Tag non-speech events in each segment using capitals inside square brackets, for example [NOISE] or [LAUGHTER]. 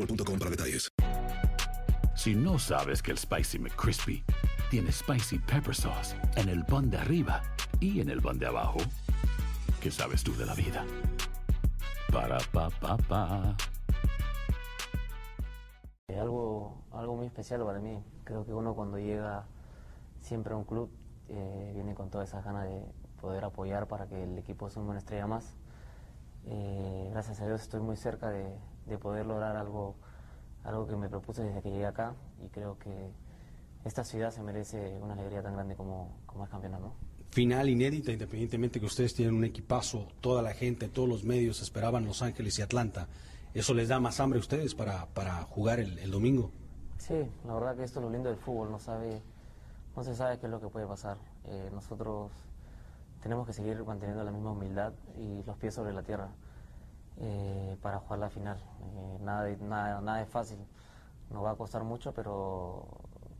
boostmobile.com para detalles. Si no sabes que el Spicy McCrispy tiene Spicy Pepper Sauce en el pan de arriba y en el pan de abajo, ¿qué sabes tú de la vida? Para, pa, pa, pa. Algo, algo muy especial para mí. Creo que uno cuando llega siempre a un club eh, viene con todas esas ganas de poder apoyar para que el equipo sea una estrella más. Eh, gracias a Dios estoy muy cerca de, de poder lograr algo, algo que me propuse desde que llegué acá y creo que esta ciudad se merece una alegría tan grande como, como es campeonato. ¿no? Final inédita, independientemente que ustedes tienen un equipazo, toda la gente, todos los medios esperaban Los Ángeles y Atlanta. ¿Eso les da más hambre a ustedes para, para jugar el, el domingo? Sí, la verdad que esto es lo lindo del fútbol, no, sabe, no se sabe qué es lo que puede pasar. Eh, nosotros tenemos que seguir manteniendo la misma humildad y los pies sobre la tierra eh, para jugar la final. Eh, nada, de- nada, nada es fácil, nos va a costar mucho, pero,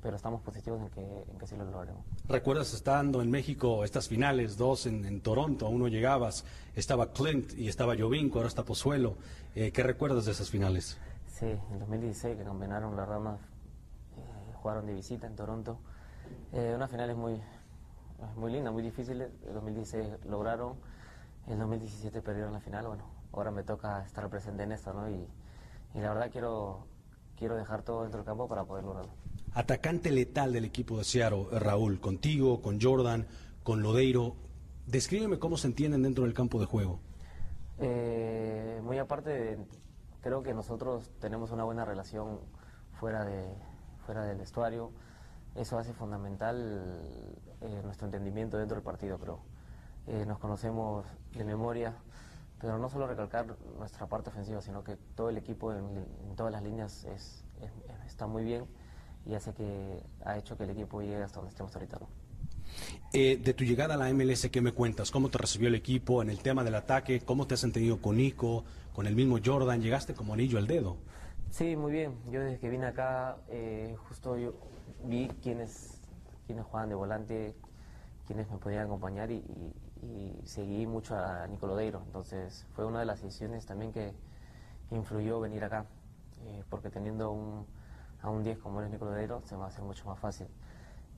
pero estamos positivos en que, en que sí lo lograremos. ¿Recuerdas estando en México estas finales, dos en, en Toronto, a uno llegabas, estaba Clint y estaba Jovinko, ahora está Pozuelo. Eh, ¿Qué recuerdas de esas finales? Sí, en 2016 que campeonaron las ramas, eh, jugaron de visita en Toronto. Una final es muy, muy linda, muy difícil. El 2016 lograron, el 2017 perdieron la final. Bueno, ahora me toca estar presente en esto, ¿no? Y, y la verdad quiero, quiero dejar todo dentro del campo para poder lograrlo. Atacante letal del equipo de eh, Raúl, contigo, con Jordan, con Lodeiro. Descríbeme cómo se entienden dentro del campo de juego. Eh, muy aparte, de- creo que nosotros tenemos una buena relación fuera, de, fuera del vestuario. Eso hace fundamental eh, nuestro entendimiento dentro del partido, creo. Eh, nos conocemos de memoria, pero no solo recalcar nuestra parte ofensiva, sino que todo el equipo en, en todas las líneas es, es- está muy bien y hace que ha hecho que el equipo llegue hasta donde estemos ahorita. ¿no? Eh, de tu llegada a la MLS, ¿qué me cuentas? ¿Cómo te recibió el equipo en el tema del ataque? ¿Cómo te has entendido con Nico, con el mismo Jordan? ¿Llegaste como anillo al dedo? Sí, muy bien. Yo desde que vine acá, eh, justo yo vi quiénes, quiénes jugaban de volante, quiénes me podían acompañar y, y- y seguí mucho a Nicolò Deiro. Entonces fue una de las decisiones también que influyó venir acá, eh, porque teniendo un, a un 10 como es Nicolò Deiro se me va a hacer mucho más fácil.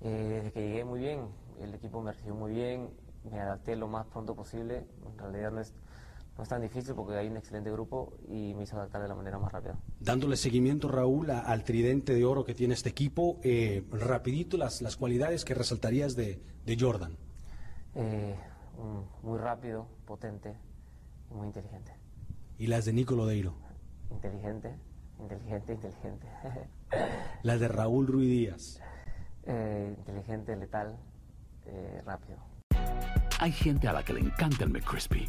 Eh, desde que llegué muy bien, el equipo me recibió muy bien, me adapté lo más pronto posible. En realidad no es, no es tan difícil porque hay un excelente grupo y me hizo adaptar de la manera más rápida. Dándole seguimiento, Raúl, a- al tridente de oro que tiene este equipo, eh, rapidito las, las cualidades que resaltarías de, de Jordan. Eh, un- muy rápido, potente y muy inteligente. Y las de Nico Lodeiro. Inteligente, inteligente, inteligente. [LAUGHS] Las de Raúl Ruiz Díaz. Eh, inteligente, letal, eh, rápido. Hay gente a la que le encanta el McCrispy